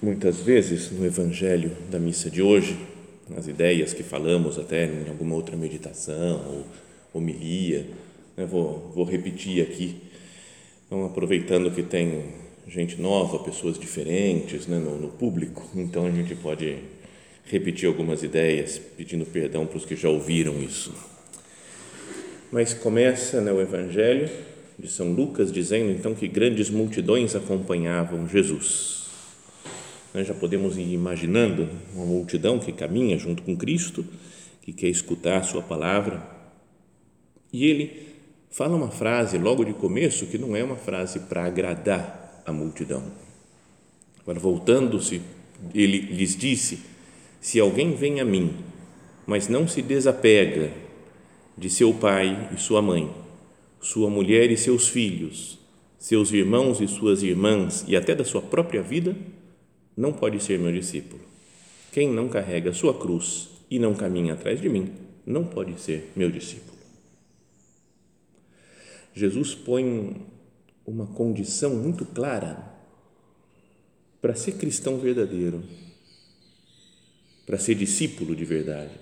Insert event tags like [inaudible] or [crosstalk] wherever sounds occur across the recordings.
muitas vezes no Evangelho da missa de hoje, nas ideias que falamos até em alguma outra meditação ou homilia, né? vou, vou repetir aqui, então, aproveitando que tem gente nova, pessoas diferentes né, no, no público, então a gente pode repetir algumas ideias, pedindo perdão para os que já ouviram isso. Mas começa né, o Evangelho de São Lucas dizendo então que grandes multidões acompanhavam Jesus nós já podemos ir imaginando uma multidão que caminha junto com Cristo, que quer escutar a Sua palavra. E ele fala uma frase logo de começo que não é uma frase para agradar a multidão. Agora, voltando-se, ele lhes disse: Se alguém vem a mim, mas não se desapega de seu pai e sua mãe, sua mulher e seus filhos, seus irmãos e suas irmãs e até da sua própria vida, não pode ser meu discípulo. Quem não carrega sua cruz e não caminha atrás de mim, não pode ser meu discípulo. Jesus põe uma condição muito clara para ser cristão verdadeiro, para ser discípulo de verdade.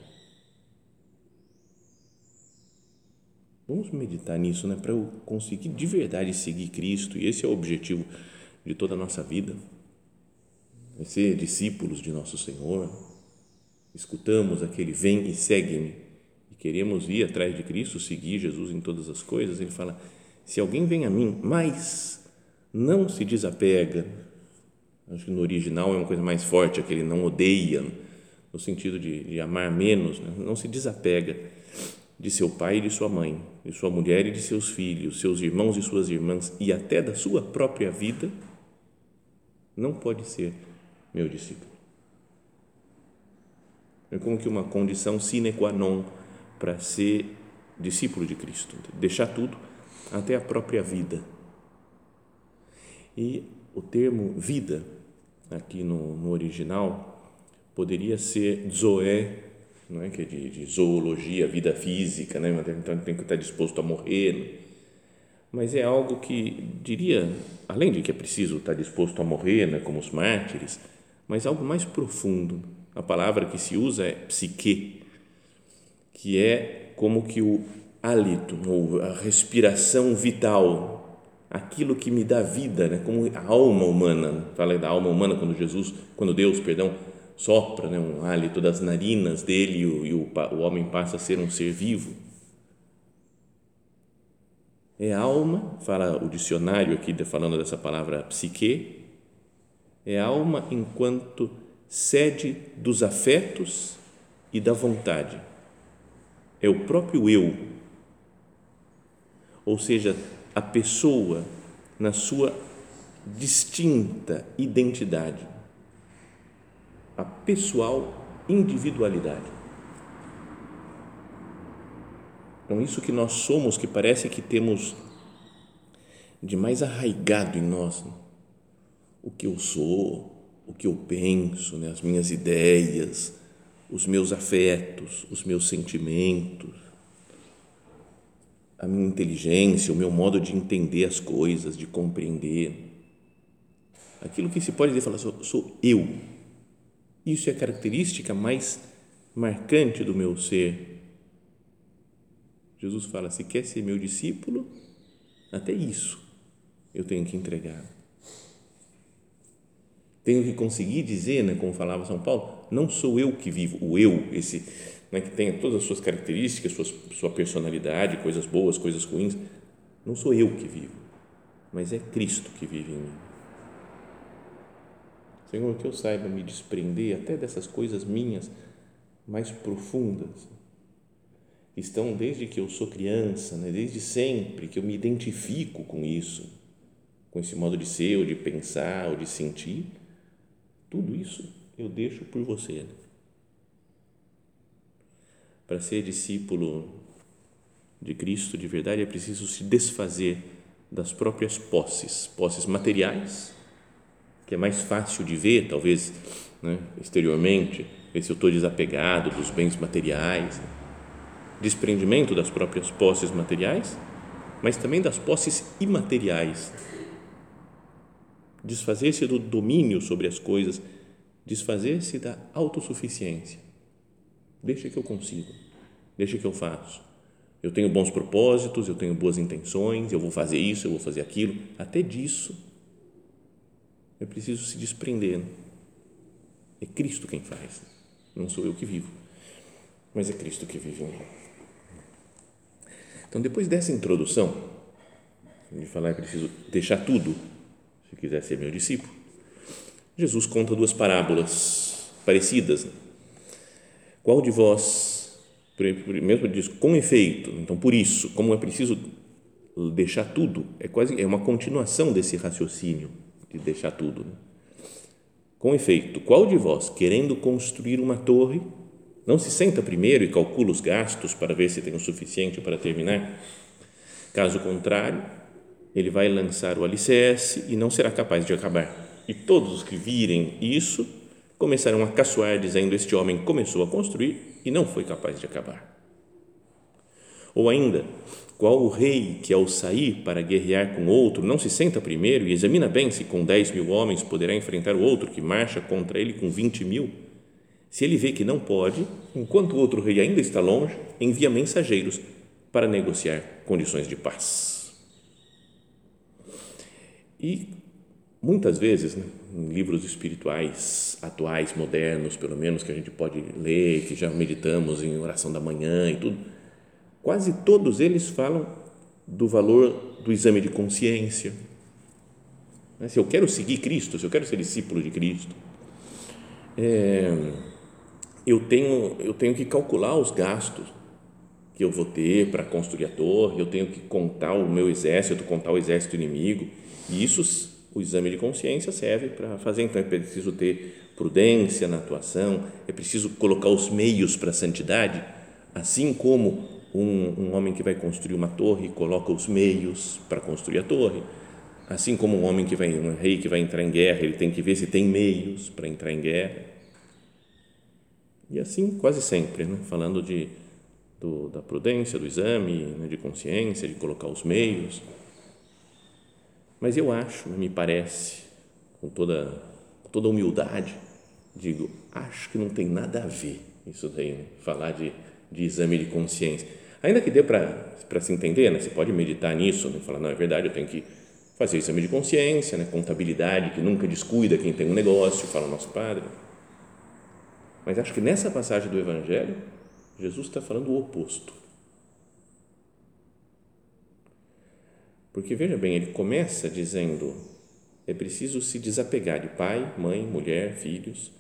Vamos meditar nisso, né? Para eu conseguir de verdade seguir Cristo, e esse é o objetivo de toda a nossa vida ser discípulos de nosso Senhor, escutamos aquele vem e segue-me. E queremos ir atrás de Cristo, seguir Jesus em todas as coisas, ele fala: se alguém vem a mim, mas não se desapega, acho que no original é uma coisa mais forte, aquele não odeia, no sentido de, de amar menos, né? não se desapega de seu pai e de sua mãe, de sua mulher e de seus filhos, seus irmãos e suas irmãs e até da sua própria vida, não pode ser meu discípulo. É como que uma condição sine qua non para ser discípulo de Cristo, deixar tudo, até a própria vida. E o termo vida, aqui no, no original, poderia ser zoé, não é que é de, de zoologia, vida física, né? então tem que estar disposto a morrer. Né? Mas é algo que diria, além de que é preciso estar disposto a morrer, né? como os mártires, mas algo mais profundo. A palavra que se usa é psique, que é como que o hálito, ou a respiração vital, aquilo que me dá vida, né? como a alma humana, fala da alma humana quando Jesus, quando Deus, perdão, sopra né? um hálito das narinas dele e, o, e o, o homem passa a ser um ser vivo. É alma, fala o dicionário aqui falando dessa palavra psique, é alma enquanto sede dos afetos e da vontade. É o próprio eu. Ou seja, a pessoa na sua distinta identidade, a pessoal individualidade. Então, isso que nós somos, que parece que temos de mais arraigado em nós, né? O que eu sou, o que eu penso, né? as minhas ideias, os meus afetos, os meus sentimentos, a minha inteligência, o meu modo de entender as coisas, de compreender. Aquilo que se pode dizer, falar, sou, sou eu. Isso é a característica mais marcante do meu ser. Jesus fala: se quer ser meu discípulo, até isso eu tenho que entregar Tenho que conseguir dizer, né, como falava São Paulo, não sou eu que vivo, o eu, esse né, que tem todas as suas características, suas, sua personalidade, coisas boas, coisas ruins, não sou eu que vivo, mas é Cristo que vive em mim. Senhor, que eu saiba me desprender até dessas coisas minhas mais profundas. Estão desde que eu sou criança, né? desde sempre que eu me identifico com isso, com esse modo de ser, ou de pensar, ou de sentir. Tudo isso eu deixo por você. Né? Para ser discípulo de Cristo de verdade é preciso se desfazer das próprias posses, posses materiais que é mais fácil de ver, talvez né, exteriormente, ver se eu estou desapegado dos bens materiais, desprendimento das próprias posses materiais, mas também das posses imateriais. Desfazer-se do domínio sobre as coisas, desfazer-se da autossuficiência. Deixa que eu consigo, deixa que eu faço. Eu tenho bons propósitos, eu tenho boas intenções, eu vou fazer isso, eu vou fazer aquilo. Até disso é preciso se desprender. É Cristo quem faz, não sou eu que vivo, mas é Cristo que vive em mim. Então, depois dessa introdução, de falar é preciso deixar tudo, se quiser ser meu discípulo, Jesus conta duas parábolas parecidas. Qual de vós, mesmo diz, com efeito, então por isso, como é preciso deixar tudo, é quase é uma continuação desse raciocínio de deixar tudo. Né? Com efeito, qual de vós, querendo construir uma torre, não se senta primeiro e calcula os gastos para ver se tem o suficiente para terminar? Caso contrário, ele vai lançar o alicerce e não será capaz de acabar. E todos os que virem isso começarão a caçoar, dizendo: Este homem começou a construir e não foi capaz de acabar. Ou ainda, qual o rei que, ao sair para guerrear com outro, não se senta primeiro e examina bem se com dez mil homens poderá enfrentar o outro que marcha contra ele com vinte mil? Se ele vê que não pode, enquanto o outro rei ainda está longe, envia mensageiros para negociar condições de paz. E muitas vezes, né, em livros espirituais atuais, modernos, pelo menos que a gente pode ler, que já meditamos em oração da manhã e tudo, quase todos eles falam do valor do exame de consciência. Né, se eu quero seguir Cristo, se eu quero ser discípulo de Cristo, é, eu tenho eu tenho que calcular os gastos que eu vou ter para construir a torre, eu tenho que contar o meu exército, contar o exército inimigo, e isso o exame de consciência serve para fazer. Então é preciso ter prudência na atuação, é preciso colocar os meios para a santidade, assim como um, um homem que vai construir uma torre coloca os meios para construir a torre. Assim como um homem que vai, um rei que vai entrar em guerra, ele tem que ver se tem meios para entrar em guerra. E assim quase sempre, né? falando de, do, da prudência, do exame né? de consciência, de colocar os meios. Mas eu acho, me parece, com toda, toda humildade, digo, acho que não tem nada a ver isso daí, né? falar de, de exame de consciência Ainda que dê para se entender, né? você pode meditar nisso, né? falar, não, é verdade, eu tenho que fazer exame de consciência, né? contabilidade, que nunca descuida quem tem um negócio, fala o nosso Padre. Mas acho que nessa passagem do Evangelho, Jesus está falando o oposto. Porque veja bem, ele começa dizendo: é preciso se desapegar de pai, mãe, mulher, filhos,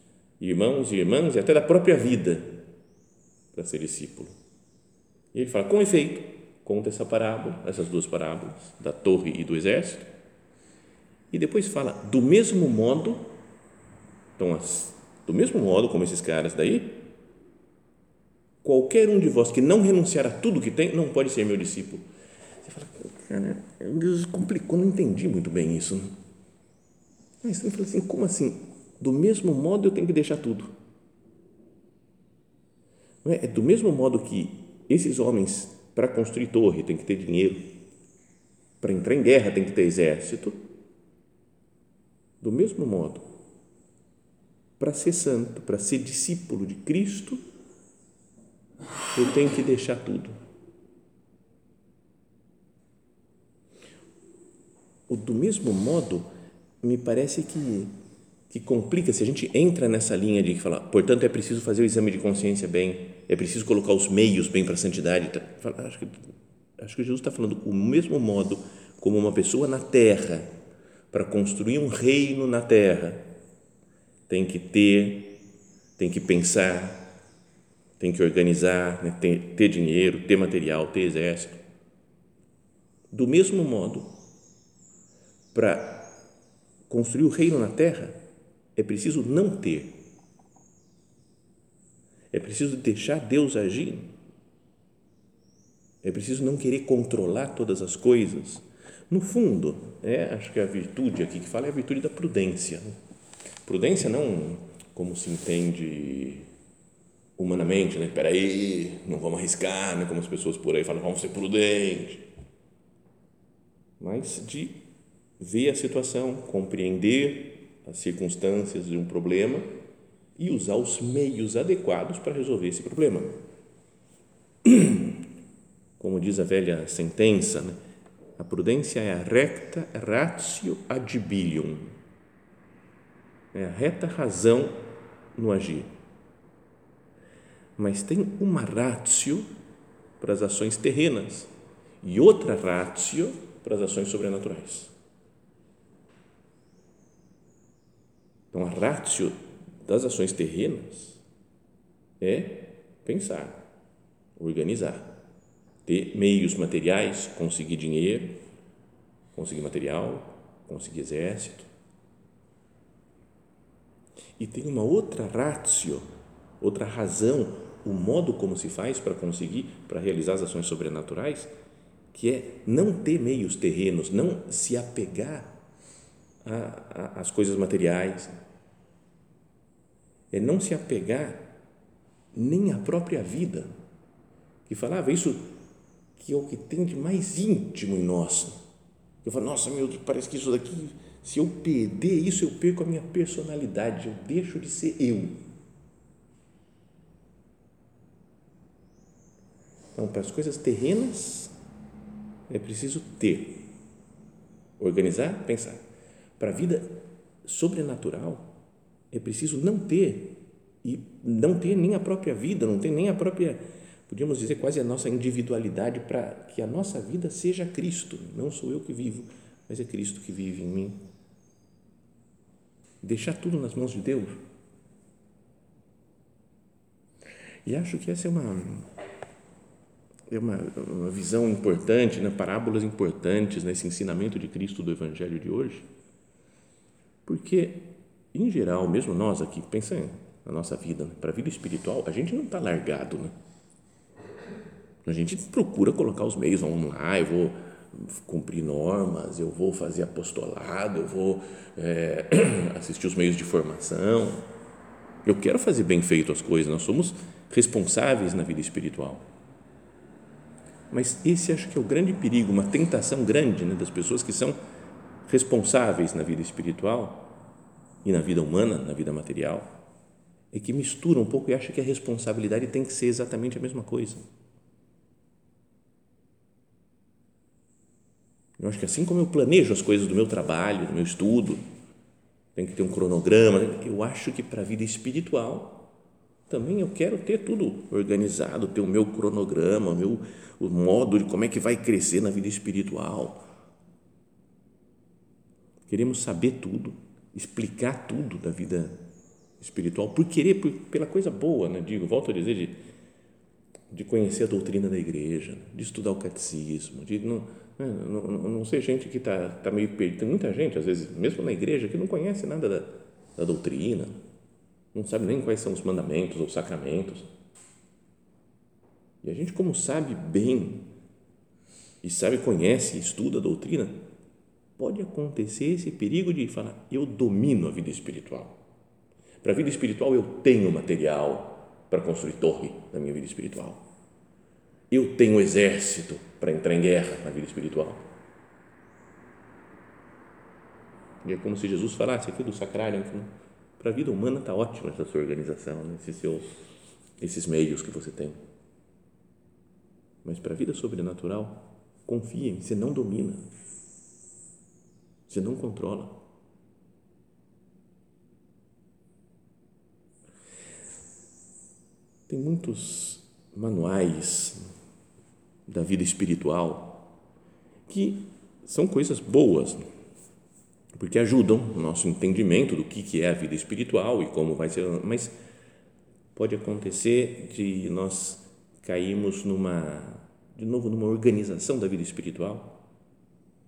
irmãos e irmãs e até da própria vida para ser discípulo. E ele fala, com efeito, conta essa parábola, essas duas parábolas, da torre e do exército, e depois fala, do mesmo modo, então, do mesmo modo como esses caras daí, qualquer um de vós que não renunciar a tudo que tem, não pode ser meu discípulo. Você fala, cara, Deus complicou, não entendi muito bem isso. Mas você fala assim, como assim? Do mesmo modo eu tenho que deixar tudo. É? é do mesmo modo que esses homens, para construir torre, tem que ter dinheiro, para entrar em guerra, tem que ter exército. Do mesmo modo, para ser santo, para ser discípulo de Cristo, eu tenho que deixar tudo. Do mesmo modo, me parece que que complica se a gente entra nessa linha de falar, portanto, é preciso fazer o exame de consciência bem, é preciso colocar os meios bem para a santidade. Tá, acho que, acho que Jesus está falando o mesmo modo como uma pessoa na terra, para construir um reino na terra, tem que ter, tem que pensar, tem que organizar, né? ter, ter dinheiro, ter material, ter exército. Do mesmo modo, para construir o reino na terra, é preciso não ter. É preciso deixar Deus agir. É preciso não querer controlar todas as coisas. No fundo, é, acho que a virtude aqui que fala é a virtude da prudência. Né? Prudência não como se entende humanamente, né? Espera aí, não vamos arriscar, né? Como as pessoas por aí falam, vamos ser prudentes. Mas de ver a situação, compreender as circunstâncias de um problema e usar os meios adequados para resolver esse problema. [clears throat] Como diz a velha sentença, né? a prudência é a recta ratio adibilium, é a reta razão no agir. Mas tem uma ratio para as ações terrenas e outra ratio para as ações sobrenaturais. Então, a ratio das ações terrenas é pensar, organizar, ter meios materiais, conseguir dinheiro, conseguir material, conseguir exército. E tem uma outra ratio, outra razão, o modo como se faz para conseguir, para realizar as ações sobrenaturais, que é não ter meios terrenos, não se apegar às coisas materiais, é não se apegar nem à própria vida, que falava isso que é o que tem de mais íntimo em nós. Eu falo, nossa, meu, parece que isso daqui, se eu perder isso, eu perco a minha personalidade, eu deixo de ser eu. Então, para as coisas terrenas, é preciso ter, organizar, pensar. Para a vida sobrenatural, é preciso não ter e não ter nem a própria vida, não ter nem a própria, podíamos dizer quase a nossa individualidade para que a nossa vida seja Cristo. Não sou eu que vivo, mas é Cristo que vive em mim. Deixar tudo nas mãos de Deus. E acho que essa é uma é uma, uma visão importante, né? parábolas importantes nesse ensinamento de Cristo do Evangelho de hoje, porque em geral, mesmo nós aqui, pensa na nossa vida, né? para a vida espiritual, a gente não está largado, né? A gente procura colocar os meios, vamos lá, eu vou cumprir normas, eu vou fazer apostolado, eu vou é, [clears throat] assistir os meios de formação. Eu quero fazer bem feito as coisas, nós somos responsáveis na vida espiritual. Mas esse acho que é o grande perigo, uma tentação grande né, das pessoas que são responsáveis na vida espiritual e na vida humana, na vida material, é que mistura um pouco e acha que a responsabilidade tem que ser exatamente a mesma coisa. Eu acho que assim como eu planejo as coisas do meu trabalho, do meu estudo, tem que ter um cronograma, eu acho que para a vida espiritual também eu quero ter tudo organizado, ter o meu cronograma, meu o modo de como é que vai crescer na vida espiritual. Queremos saber tudo explicar tudo da vida espiritual por querer, por, pela coisa boa, né? digo, volto a dizer, de, de conhecer a doutrina da igreja, de estudar o catecismo, de não, né, não, não, não ser gente que está tá meio perdida. Tem muita gente, às vezes, mesmo na igreja, que não conhece nada da, da doutrina, não sabe nem quais são os mandamentos ou sacramentos. E a gente, como sabe bem, e sabe, conhece, estuda a doutrina, pode acontecer esse perigo de falar, eu domino a vida espiritual. Para a vida espiritual, eu tenho material para construir torre na minha vida espiritual. Eu tenho exército para entrar em guerra na vida espiritual. E é como se Jesus falasse aqui do sacrário, para a vida humana está ótima essa sua organização, né? esses meios que você tem. Mas para a vida sobrenatural, confie, você não domina, você não controla. Tem muitos manuais da vida espiritual que são coisas boas. Né? Porque ajudam o nosso entendimento do que é a vida espiritual e como vai ser, mas pode acontecer de nós cairmos numa, de novo, numa organização da vida espiritual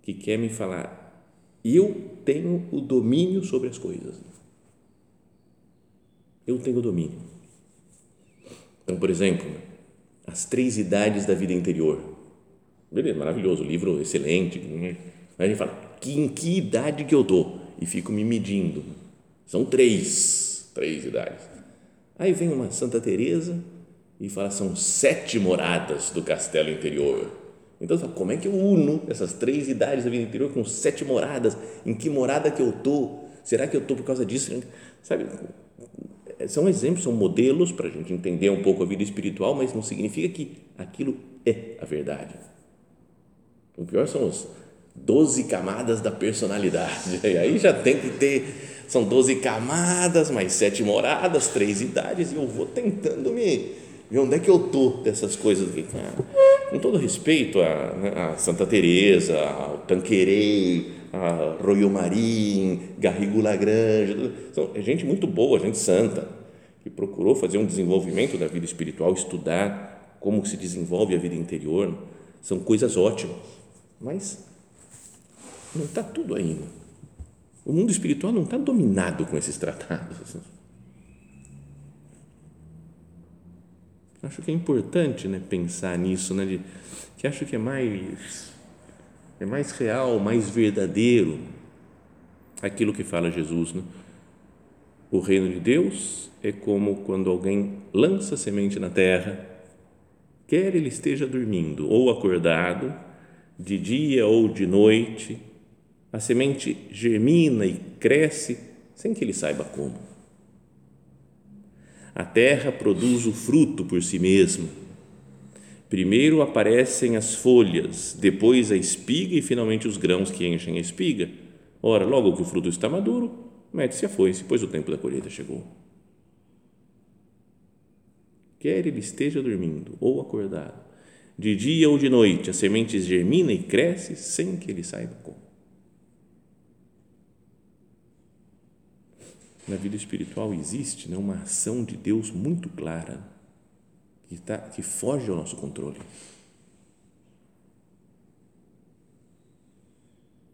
que quer me falar, eu tenho o domínio sobre as coisas. Eu tenho o domínio. Então, por exemplo, as três idades da vida interior. Beleza, maravilhoso, livro excelente. Né? Aí a gente fala, que, em que idade que eu estou? E fico me medindo. São três, três idades. Aí vem uma Santa Teresa e fala, são sete moradas do castelo interior. Então, como é que eu uno essas três idades da vida interior com sete moradas? Em que morada que eu estou? Será que eu estou por causa disso? Sabe, são exemplos, são modelos para a gente entender um pouco a vida espiritual, mas não significa que aquilo é a verdade. O pior são os doze camadas da personalidade. [laughs] E aí já tem que ter, são doze camadas, mais sete moradas, três idades, e eu vou tentando me ver onde é que eu estou dessas coisas. Com todo respeito a, né, a Santa Teresa, ao Tanqueray, a Royo Marim, Garrigo Lagrange, são gente muito boa, gente santa, que procurou fazer um desenvolvimento da vida espiritual, estudar como se desenvolve a vida interior, são coisas ótimas, mas não está tudo ainda. O mundo espiritual não está dominado com esses tratados. Acho que é importante né, pensar nisso, né, de, que acho que é mais, é mais real, mais verdadeiro aquilo que fala Jesus. Né? O reino de Deus é como quando alguém lança semente na terra, quer ele esteja dormindo ou acordado, de dia ou de noite, a semente germina e cresce sem que ele saiba como. A terra produz o fruto por si mesma. Primeiro aparecem as folhas, depois a espiga e finalmente os grãos que enchem a espiga. Ora, logo que o fruto está maduro, mete-se a foice, pois o tempo da colheita chegou. Quer ele esteja dormindo ou acordado, de dia ou de noite, a semente germina e cresce sem que ele saiba como. Na vida espiritual existe né, uma ação de Deus muito clara que, tá, que foge ao nosso controle.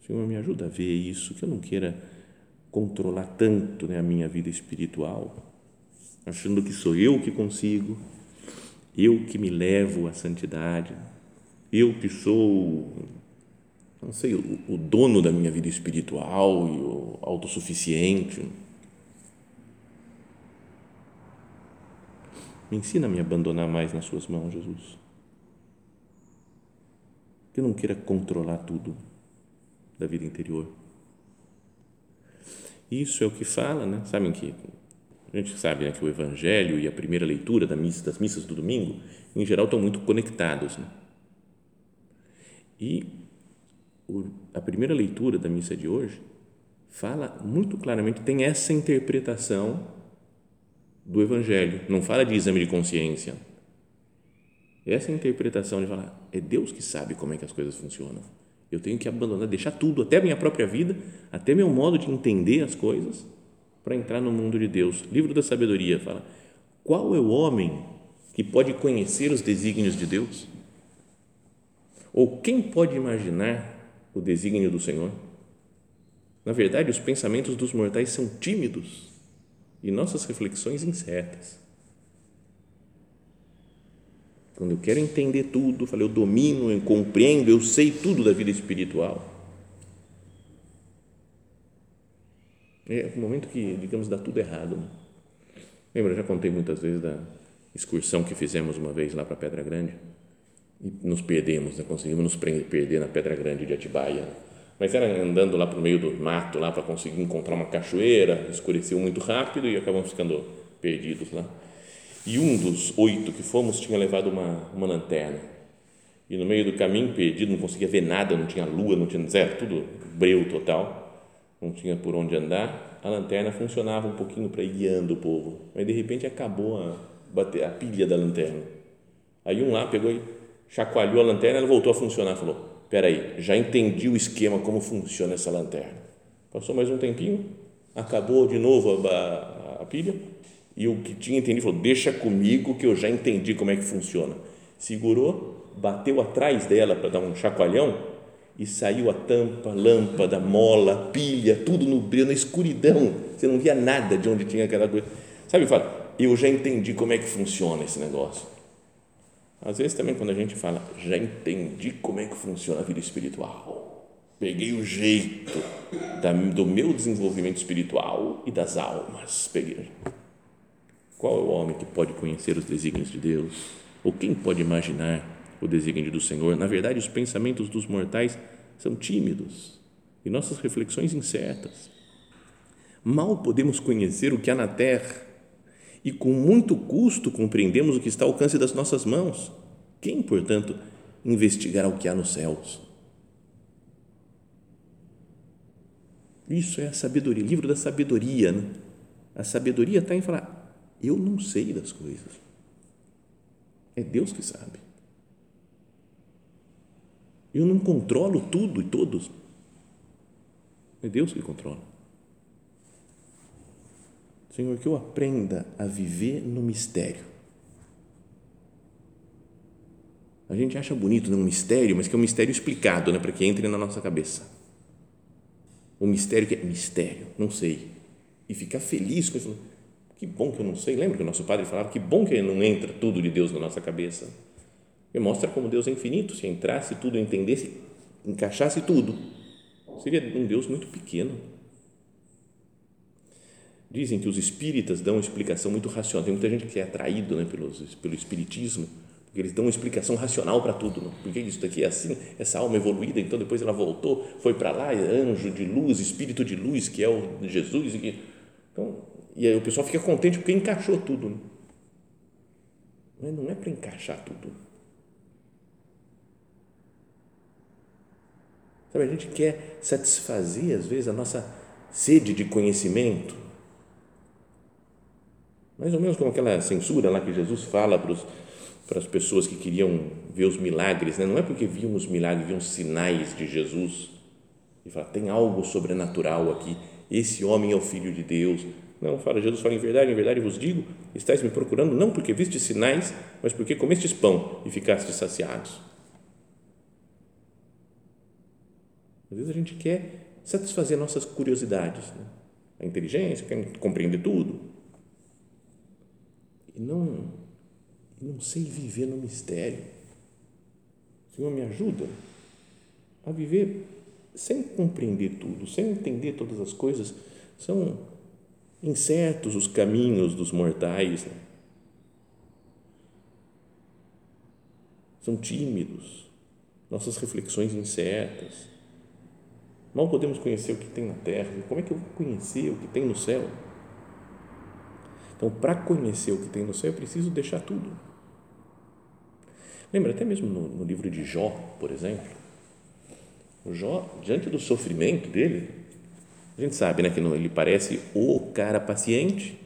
Senhor, me ajuda a ver isso, que eu não queira controlar tanto né, a minha vida espiritual, achando que sou eu que consigo, eu que me levo à santidade, eu que sou, não sei, o, o dono da minha vida espiritual e o autossuficiente. Me ensina a me abandonar mais nas Suas mãos, Jesus. Que eu não queira controlar tudo da vida interior. Isso é o que fala, né? Sabem que a gente sabe né, que o Evangelho e a primeira leitura da missa, das missas do domingo, em geral, estão muito conectados. Né? E o, a primeira leitura da missa de hoje fala muito claramente, tem essa interpretação do Evangelho, não fala de exame de consciência. Essa é interpretação de falar, é Deus que sabe como é que as coisas funcionam. Eu tenho que abandonar, deixar tudo, até minha própria vida, até meu modo de entender as coisas, para entrar no mundo de Deus. Livro da Sabedoria fala: qual é o homem que pode conhecer os desígnios de Deus? Ou quem pode imaginar o desígnio do Senhor? Na verdade, os pensamentos dos mortais são tímidos e nossas reflexões incertas. Quando eu quero entender tudo, falei, eu domino, eu compreendo, eu sei tudo da vida espiritual. É o momento que, digamos, dá tudo errado. Né? Lembra, eu já contei muitas vezes da excursão que fizemos uma vez lá para Pedra Grande e nos perdemos, né? conseguimos nos perder na Pedra Grande de Atibaia mas era andando lá para o meio do mato lá para conseguir encontrar uma cachoeira, escureceu muito rápido e acabamos ficando perdidos lá. E um dos oito que fomos tinha levado uma, uma lanterna. E no meio do caminho, perdido, não conseguia ver nada, não tinha lua, não tinha zero, tudo breu total, não tinha por onde andar. A lanterna funcionava um pouquinho para ir guiando o povo, mas de repente acabou a bater a pilha da lanterna. Aí um lá pegou e chacoalhou a lanterna, ela voltou a funcionar, falou: "Espera aí, já entendi o esquema como funciona essa lanterna". Passou mais um tempinho, acabou de novo a, a, a pilha e o que tinha entendido falou: "Deixa comigo que eu já entendi como é que funciona". Segurou, bateu atrás dela para dar um chacoalhão e saiu a tampa, lâmpada, mola, pilha, tudo no brilho, na escuridão. Você não via nada de onde tinha aquela coisa. Sabe, fala, eu já entendi como é que funciona esse negócio. Às vezes também quando a gente fala, já entendi como é que funciona a vida espiritual. Peguei o jeito da, do meu desenvolvimento espiritual e das almas. Peguei. Qual é o homem que pode conhecer os desígnios de Deus? Ou quem pode imaginar o desígnio do Senhor? Na verdade, os pensamentos dos mortais são tímidos e nossas reflexões incertas. Mal podemos conhecer o que há na terra e com muito custo compreendemos o que está ao alcance das nossas mãos. Quem, portanto, investigará o que há nos céus? Isso é a sabedoria, livro da sabedoria. Né? A sabedoria está em falar: eu não sei das coisas. É Deus que sabe. Eu não controlo tudo e todos. É Deus que controla. Senhor, que eu aprenda a viver no mistério. A gente acha bonito né, um mistério, mas que é um mistério explicado, né, para que entre na nossa cabeça. O mistério que é mistério, não sei. E ficar feliz com isso. Que bom que eu não sei. Lembra que o nosso padre falava que bom que não entra tudo de Deus na nossa cabeça. E mostra como Deus é infinito. Se entrasse tudo, entendesse, encaixasse tudo, seria um Deus muito pequeno Dizem que os espíritas dão uma explicação muito racional. Tem muita gente que é atraído né, pelo, pelo espiritismo, porque eles dão uma explicação racional para tudo. Né? Porque isso daqui é assim, essa alma evoluída, então depois ela voltou, foi para lá, é anjo de luz, espírito de luz, que é o Jesus. E, então, e aí o pessoal fica contente porque encaixou tudo. Né? Mas não é para encaixar tudo. Sabe, a gente quer satisfazer, às vezes, a nossa sede de conhecimento mais ou menos como aquela censura lá que Jesus fala para, os, para as pessoas que queriam ver os milagres, né? não é porque viam os milagres, viam sinais de Jesus e fala, tem algo sobrenatural aqui, esse homem é o Filho de Deus. Não, fala, Jesus fala, em verdade, em verdade vos digo, estáis me procurando não porque vistes sinais, mas porque comestes pão e ficastes saciados. Às vezes a gente quer satisfazer nossas curiosidades, né? a inteligência, quer compreender tudo, e não, não sei viver no mistério. Senhor, me ajuda a viver sem compreender tudo, sem entender todas as coisas. São incertos os caminhos dos mortais. Né? São tímidos, nossas reflexões incertas. Mal podemos conhecer o que tem na terra. Como é que eu vou conhecer o que tem no céu? Então, para conhecer o que tem no céu, eu preciso deixar tudo. Lembra até mesmo no, no livro de Jó, por exemplo? O Jó, diante do sofrimento dele, a gente sabe né, que ele parece o cara paciente,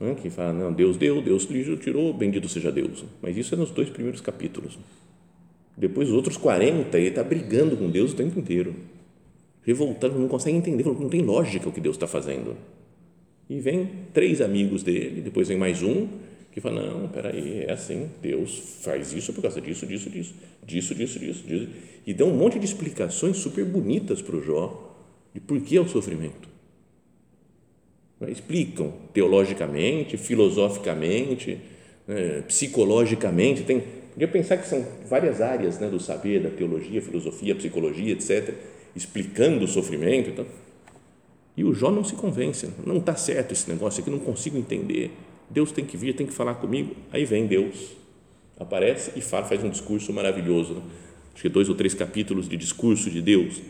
né, que fala, não, Deus deu, Deus tirou, bendito seja Deus. Mas isso é nos dois primeiros capítulos. Depois, os outros 40, ele está brigando com Deus o tempo inteiro. Revoltando, não consegue entender, não tem lógica o que Deus está fazendo. E vem três amigos dele, depois vem mais um, que fala, não, peraí, é assim, Deus faz isso por causa disso, disso, disso, disso, disso, disso, disso. E dão um monte de explicações super bonitas para o Jó de por que é o sofrimento. Explicam teologicamente, filosoficamente, né, psicologicamente, tem, podia pensar que são várias áreas né, do saber, da teologia, filosofia, psicologia, etc., explicando o sofrimento, então, e o Jó não se convence, não está certo esse negócio aqui, não consigo entender. Deus tem que vir, tem que falar comigo. Aí vem Deus, aparece e faz um discurso maravilhoso. Né? Acho que dois ou três capítulos de discurso de Deus.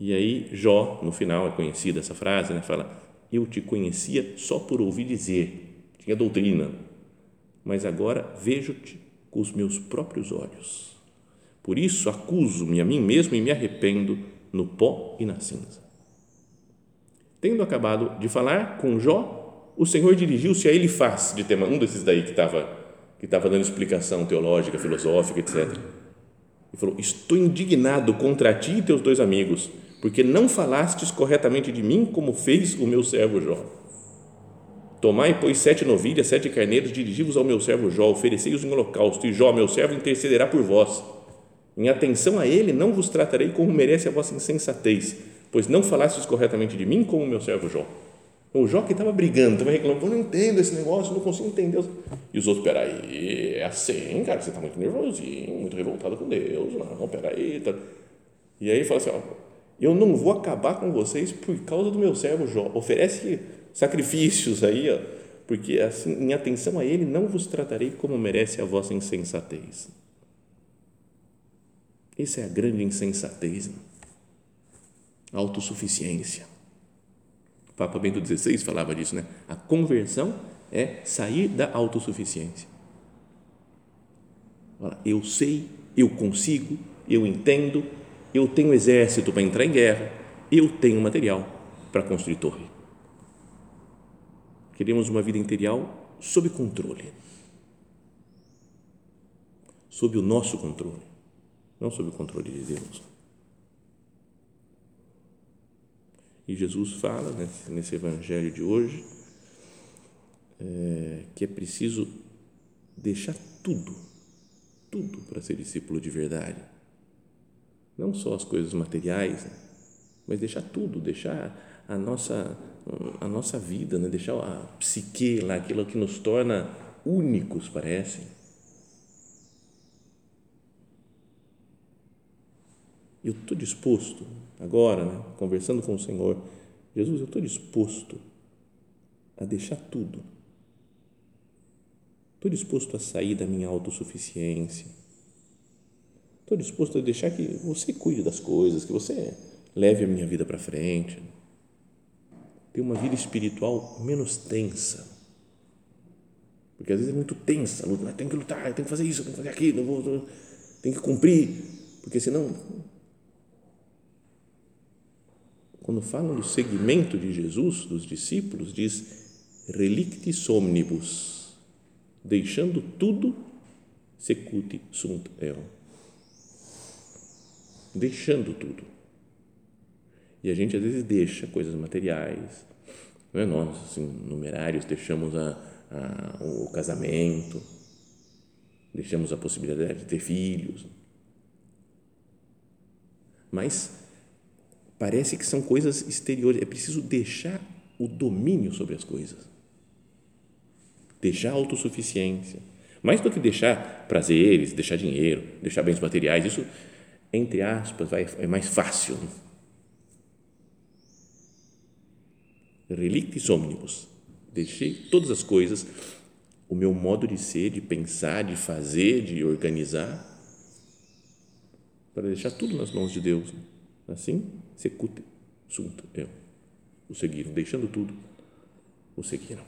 E aí Jó, no final, é conhecida essa frase, né? fala: Eu te conhecia só por ouvir dizer, tinha doutrina, mas agora vejo-te com os meus próprios olhos. Por isso acuso-me a mim mesmo e me arrependo no pó e na cinza. Tendo acabado de falar com Jó, o Senhor dirigiu-se a Elifaz de Tema, um desses daí que estava que estava dando explicação teológica, filosófica, etc. E falou: Estou indignado contra ti e teus dois amigos, porque não falastes corretamente de mim como fez o meu servo Jó. Tomai, pois, sete novilhas, sete carneiros, dirigi-vos ao meu servo Jó, oferecei-os em holocausto, e Jó, meu servo, intercederá por vós. Em atenção a ele, não vos tratarei como merece a vossa insensatez, pois não falastes corretamente de mim como meu servo Jó. O Jó que estava brigando, estava reclamando, eu não entendo esse negócio, não consigo entender. E os outros, peraí, é assim, cara, você está muito nervosinho, muito revoltado com Deus, não, peraí. Tá. E aí fala assim, ó, eu não vou acabar com vocês por causa do meu servo Jó. Oferece sacrifícios aí, ó, porque assim, em atenção a ele, não vos tratarei como merece a vossa insensatez. Essa é a grande insensatez, né? Autossuficiência. O Papa Bento XVI falava disso, né? A conversão é sair da autossuficiência. Eu sei, eu consigo, eu entendo, eu tenho exército para entrar em guerra, eu tenho material para construir torre. Queremos uma vida interior sob controle. Sob o nosso controle, não sob o controle de Deus. E Jesus fala nesse, nesse evangelho de hoje é, que é preciso deixar tudo, tudo para ser discípulo de verdade não só as coisas materiais, né? mas deixar tudo, deixar a nossa a nossa vida, né? deixar a psique lá, aquilo que nos torna únicos, parece. Eu estou disposto, agora, né? conversando com o Senhor, Jesus, eu estou disposto a deixar tudo. Estou disposto a sair da minha autossuficiência Estou disposto a deixar que você cuide das coisas, que você leve a minha vida para frente. Ter uma vida espiritual menos tensa. Porque às vezes é muito tensa, luta, tem que lutar, tem que fazer isso, tem que fazer aquilo, tem que cumprir, porque senão quando falam do segmento de Jesus, dos discípulos, diz relictis omnibus, deixando tudo, secute sunt eo deixando tudo. E a gente às vezes deixa coisas materiais, não é nós, assim, numerários, deixamos a, a, o casamento, deixamos a possibilidade de ter filhos. Mas parece que são coisas exteriores, é preciso deixar o domínio sobre as coisas, deixar a autossuficiência. Mais do que deixar prazeres, deixar dinheiro, deixar bens materiais, isso entre aspas, vai, é mais fácil. Relictis omnibus. Deixei todas as coisas, o meu modo de ser, de pensar, de fazer, de organizar, para deixar tudo nas mãos de Deus. Assim, secute sunt eu. O seguiram, deixando tudo, o seguiram.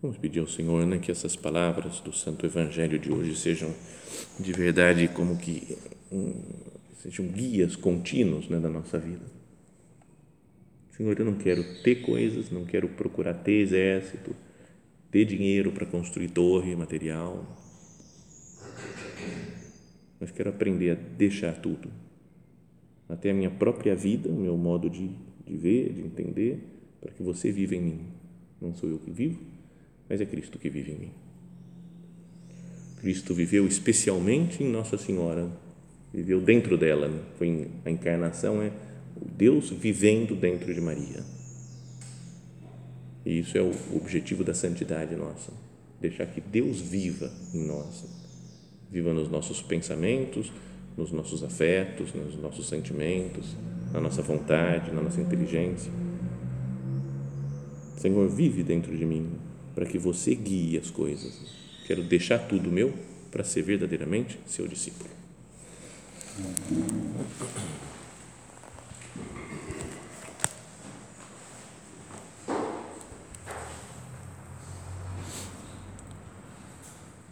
Vamos pedir ao Senhor né, que essas palavras do Santo Evangelho de hoje sejam de verdade como que um, sejam guias contínuos né, da nossa vida. Senhor, eu não quero ter coisas, não quero procurar ter exército, ter dinheiro para construir torre, material, mas quero aprender a deixar tudo, até a minha própria vida, o meu modo de, de ver, de entender, para que você viva em mim. Não sou eu que vivo, mas é Cristo que vive em mim. Cristo viveu especialmente em Nossa Senhora, viveu dentro dela, né? foi a encarnação é o Deus vivendo dentro de Maria. E isso é o objetivo da santidade nossa, deixar que Deus viva em nós, viva nos nossos pensamentos, nos nossos afetos, nos nossos sentimentos, na nossa vontade, na nossa inteligência. Senhor, vive dentro de mim, para que você guie as coisas. Quero deixar tudo meu para ser verdadeiramente seu discípulo.